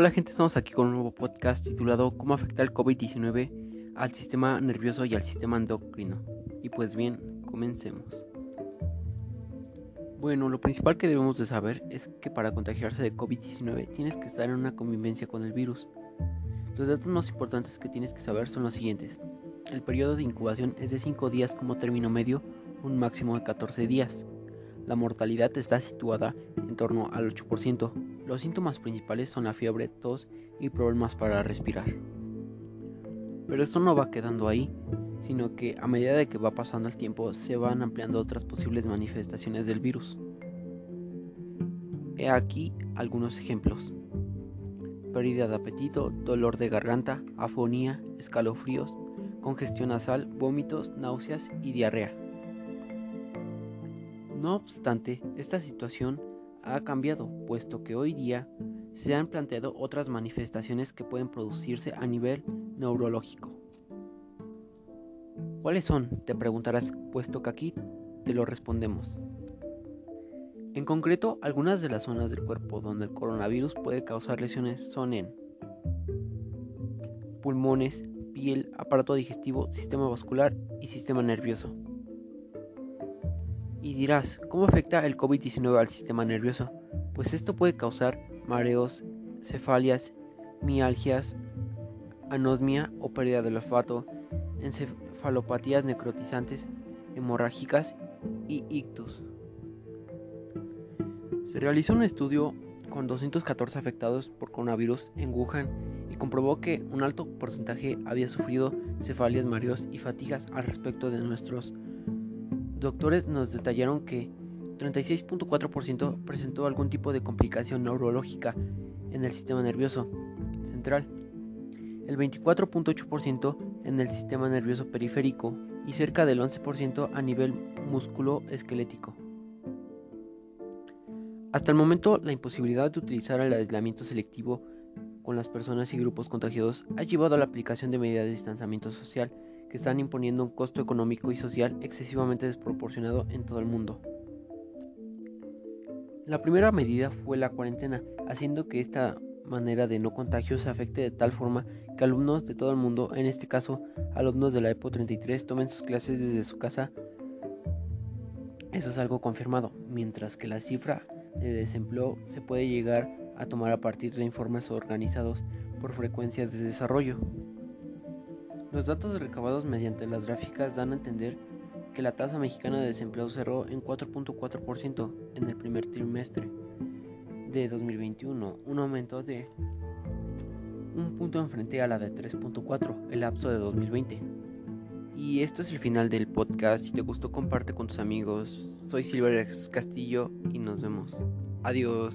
Hola gente, estamos aquí con un nuevo podcast titulado ¿Cómo afecta el COVID-19 al sistema nervioso y al sistema endocrino? Y pues bien, comencemos. Bueno, lo principal que debemos de saber es que para contagiarse de COVID-19 tienes que estar en una convivencia con el virus. Los datos más importantes que tienes que saber son los siguientes. El periodo de incubación es de 5 días como término medio, un máximo de 14 días. La mortalidad está situada en torno al 8%. Los síntomas principales son la fiebre, tos y problemas para respirar. Pero esto no va quedando ahí, sino que a medida de que va pasando el tiempo se van ampliando otras posibles manifestaciones del virus. He aquí algunos ejemplos. Pérdida de apetito, dolor de garganta, afonía, escalofríos, congestión nasal, vómitos, náuseas y diarrea. No obstante, esta situación ha cambiado, puesto que hoy día se han planteado otras manifestaciones que pueden producirse a nivel neurológico. ¿Cuáles son? Te preguntarás, puesto que aquí te lo respondemos. En concreto, algunas de las zonas del cuerpo donde el coronavirus puede causar lesiones son en pulmones, piel, aparato digestivo, sistema vascular y sistema nervioso. Y dirás, ¿cómo afecta el COVID-19 al sistema nervioso? Pues esto puede causar mareos, cefalias, mialgias, anosmia o pérdida del olfato, encefalopatías necrotizantes, hemorrágicas y ictus. Se realizó un estudio con 214 afectados por coronavirus en Wuhan y comprobó que un alto porcentaje había sufrido cefalias, mareos y fatigas al respecto de nuestros doctores nos detallaron que 36.4% presentó algún tipo de complicación neurológica en el sistema nervioso central, el 24.8% en el sistema nervioso periférico y cerca del 11% a nivel músculo esquelético. Hasta el momento, la imposibilidad de utilizar el aislamiento selectivo con las personas y grupos contagiados ha llevado a la aplicación de medidas de distanciamiento social que están imponiendo un costo económico y social excesivamente desproporcionado en todo el mundo. La primera medida fue la cuarentena, haciendo que esta manera de no contagio se afecte de tal forma que alumnos de todo el mundo, en este caso alumnos de la EPO 33, tomen sus clases desde su casa. Eso es algo confirmado, mientras que la cifra de desempleo se puede llegar a tomar a partir de informes organizados por frecuencias de desarrollo. Los datos recabados mediante las gráficas dan a entender que la tasa mexicana de desempleo cerró en 4.4% en el primer trimestre de 2021, un aumento de un punto en frente a la de 3.4 el lapso de 2020. Y esto es el final del podcast. Si te gustó, comparte con tus amigos. Soy Silver Castillo y nos vemos. Adiós.